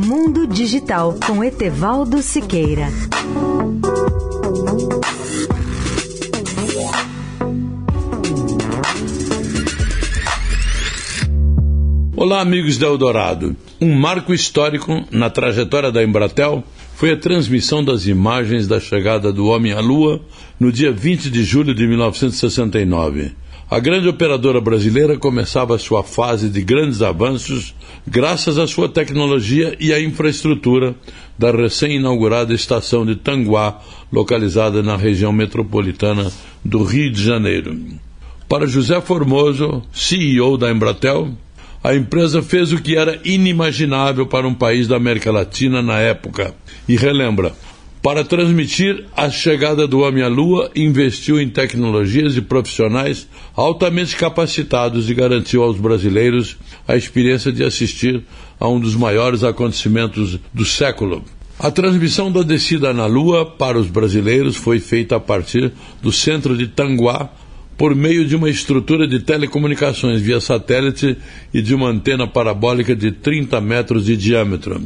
Mundo Digital com Etevaldo Siqueira. Olá, amigos da Eldorado. Um marco histórico na trajetória da Embratel foi a transmissão das imagens da chegada do homem à Lua no dia 20 de julho de 1969. A grande operadora brasileira começava sua fase de grandes avanços graças à sua tecnologia e à infraestrutura da recém-inaugurada estação de Tanguá, localizada na região metropolitana do Rio de Janeiro. Para José Formoso, CEO da Embratel, a empresa fez o que era inimaginável para um país da América Latina na época. E relembra, para transmitir a chegada do homem à Lua, investiu em tecnologias e profissionais altamente capacitados e garantiu aos brasileiros a experiência de assistir a um dos maiores acontecimentos do século. A transmissão da descida na Lua para os brasileiros foi feita a partir do centro de Tanguá, por meio de uma estrutura de telecomunicações via satélite e de uma antena parabólica de 30 metros de diâmetro.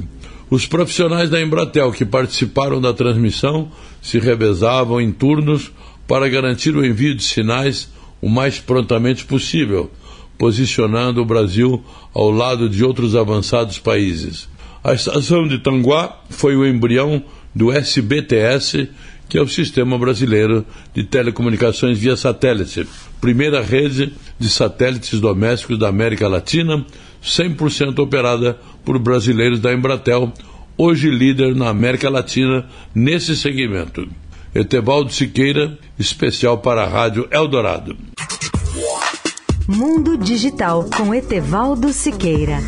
Os profissionais da Embratel que participaram da transmissão se revezavam em turnos para garantir o envio de sinais o mais prontamente possível, posicionando o Brasil ao lado de outros avançados países. A estação de Tanguá foi o embrião do SBTS que é o Sistema Brasileiro de Telecomunicações via Satélite, primeira rede de satélites domésticos da América Latina, 100% operada por brasileiros da Embratel, hoje líder na América Latina nesse segmento. Etevaldo Siqueira, especial para a Rádio Eldorado. Mundo Digital com Etevaldo Siqueira.